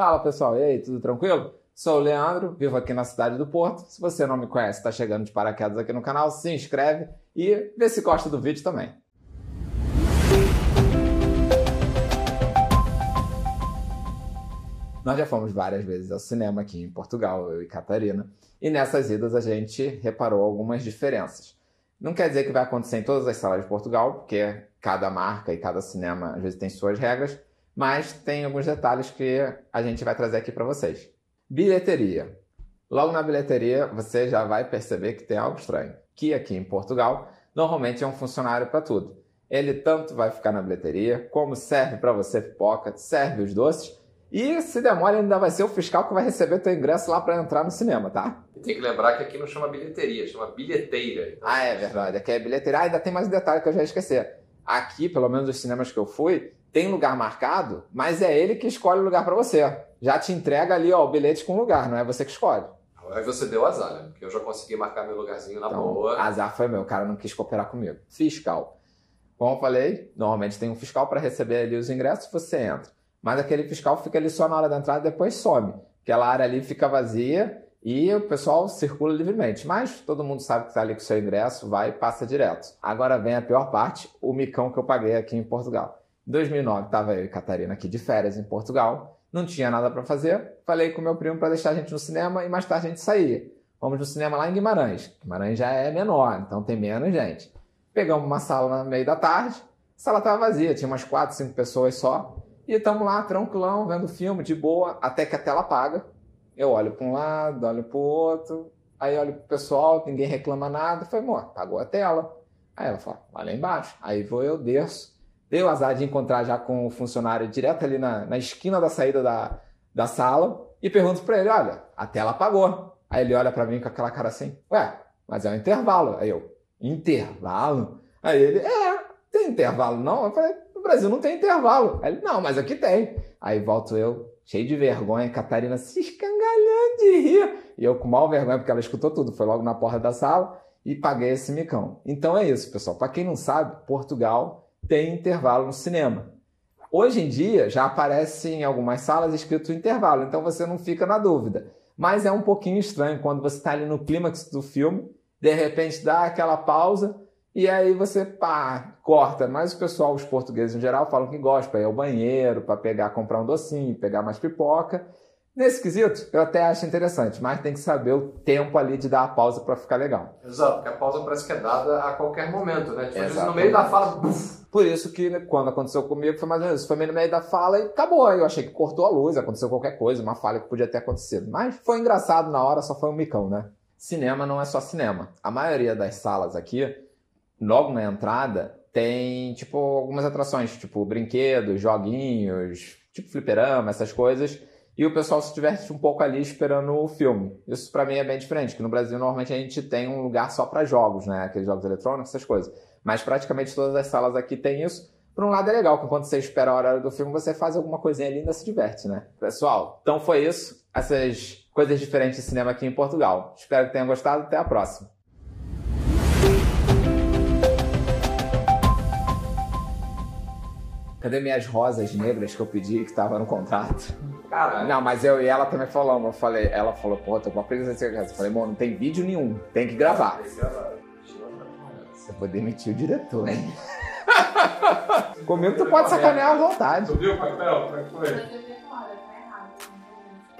Fala pessoal, e aí, tudo tranquilo? Sou o Leandro, vivo aqui na cidade do Porto. Se você não me conhece, está chegando de paraquedas aqui no canal, se inscreve e vê se gosta do vídeo também. Nós já fomos várias vezes ao cinema aqui em Portugal, eu e Catarina, e nessas idas a gente reparou algumas diferenças. Não quer dizer que vai acontecer em todas as salas de Portugal, porque cada marca e cada cinema às vezes tem suas regras, mas tem alguns detalhes que a gente vai trazer aqui para vocês. Bilheteria. Logo na bilheteria você já vai perceber que tem algo estranho, que aqui em Portugal normalmente é um funcionário para tudo. Ele tanto vai ficar na bilheteria, como serve para você pipoca, serve os doces, e se demora, ainda vai ser o fiscal que vai receber teu ingresso lá para entrar no cinema, tá? Tem que lembrar que aqui não chama bilheteria, chama bilheteira. Ah, é verdade. Aqui é bilheteira. Ah, ainda tem mais um detalhe que eu já esqueci. Aqui, pelo menos os cinemas que eu fui, tem lugar marcado, mas é ele que escolhe o lugar para você. Já te entrega ali ó, o bilhete com lugar, não é você que escolhe. Aí você deu azar, né? Porque eu já consegui marcar meu lugarzinho na então, boa. Azar foi meu, o cara não quis cooperar comigo. Fiscal. Como eu falei, normalmente tem um fiscal para receber ali os ingressos, você entra. Mas aquele fiscal fica ali só na hora da entrada e depois some. Aquela área ali fica vazia e o pessoal circula livremente. Mas todo mundo sabe que está ali com o seu ingresso, vai e passa direto. Agora vem a pior parte, o micão que eu paguei aqui em Portugal. Em 2009 estava eu e Catarina aqui de férias em Portugal, não tinha nada para fazer. Falei com meu primo para deixar a gente no cinema e mais tarde a gente saía. Vamos no cinema lá em Guimarães. Guimarães já é menor, então tem menos gente. Pegamos uma sala no meio da tarde, a sala estava vazia, tinha umas 4, 5 pessoas só. E estamos lá, tranquilão, vendo filme, de boa, até que a tela apaga. Eu olho para um lado, olho para o outro, aí olho pro pessoal, ninguém reclama nada. Falei, amor, apagou a tela. Aí ela fala, vai lá embaixo. Aí vou eu, desço. Dei o azar de encontrar já com o funcionário direto ali na, na esquina da saída da, da sala e pergunto para ele, olha, a tela apagou. Aí ele olha para mim com aquela cara assim, ué, mas é um intervalo. Aí eu, intervalo? Aí ele, é, tem intervalo não? Eu falei, no Brasil não tem intervalo. Aí ele, não, mas aqui tem. Aí volto eu, cheio de vergonha, Catarina escangalhando de rir. E eu com mal vergonha, porque ela escutou tudo, foi logo na porta da sala e paguei esse micão. Então é isso, pessoal. Para quem não sabe, Portugal tem intervalo no cinema. Hoje em dia já aparece em algumas salas escrito intervalo, então você não fica na dúvida. Mas é um pouquinho estranho quando você está ali no clímax do filme, de repente dá aquela pausa e aí você pá, corta. Mas o pessoal, os portugueses em geral, falam que gostam para ir ao banheiro, para pegar, comprar um docinho, pegar mais pipoca. Nesse quesito, eu até acho interessante, mas tem que saber o tempo ali de dar a pausa para ficar legal. Exato, porque a pausa parece que é dada a qualquer momento, né? Tipo, no meio da fala, buf. Por isso que né, quando aconteceu comigo foi mais ou menos isso. Foi no meio da fala e acabou. Eu achei que cortou a luz, aconteceu qualquer coisa, uma falha que podia ter acontecido. Mas foi engraçado na hora, só foi um micão, né? Cinema não é só cinema. A maioria das salas aqui logo na entrada, tem, tipo, algumas atrações, tipo, brinquedos, joguinhos, tipo fliperama, essas coisas. E o pessoal se diverte um pouco ali esperando o filme. Isso para mim é bem diferente, que no Brasil normalmente a gente tem um lugar só para jogos, né? Aqueles jogos eletrônicos, essas coisas. Mas praticamente todas as salas aqui tem isso. Por um lado é legal, que quando você espera a hora do filme, você faz alguma coisinha ali e se diverte, né? Pessoal, então foi isso. Essas coisas diferentes de cinema aqui em Portugal. Espero que tenham gostado. Até a próxima. Cadê minhas rosas negras que eu pedi que tava no contrato? Caralho. Não, mas eu e ela também falamos. Eu falei, ela falou, pô, tô com uma presença de casa. Eu falei, mano, não tem vídeo nenhum, tem que gravar. Tem que gravar. Você pode demitir o diretor, hein? Comigo tu pode sacanear à vontade. Tu viu o papel? Como é que foi?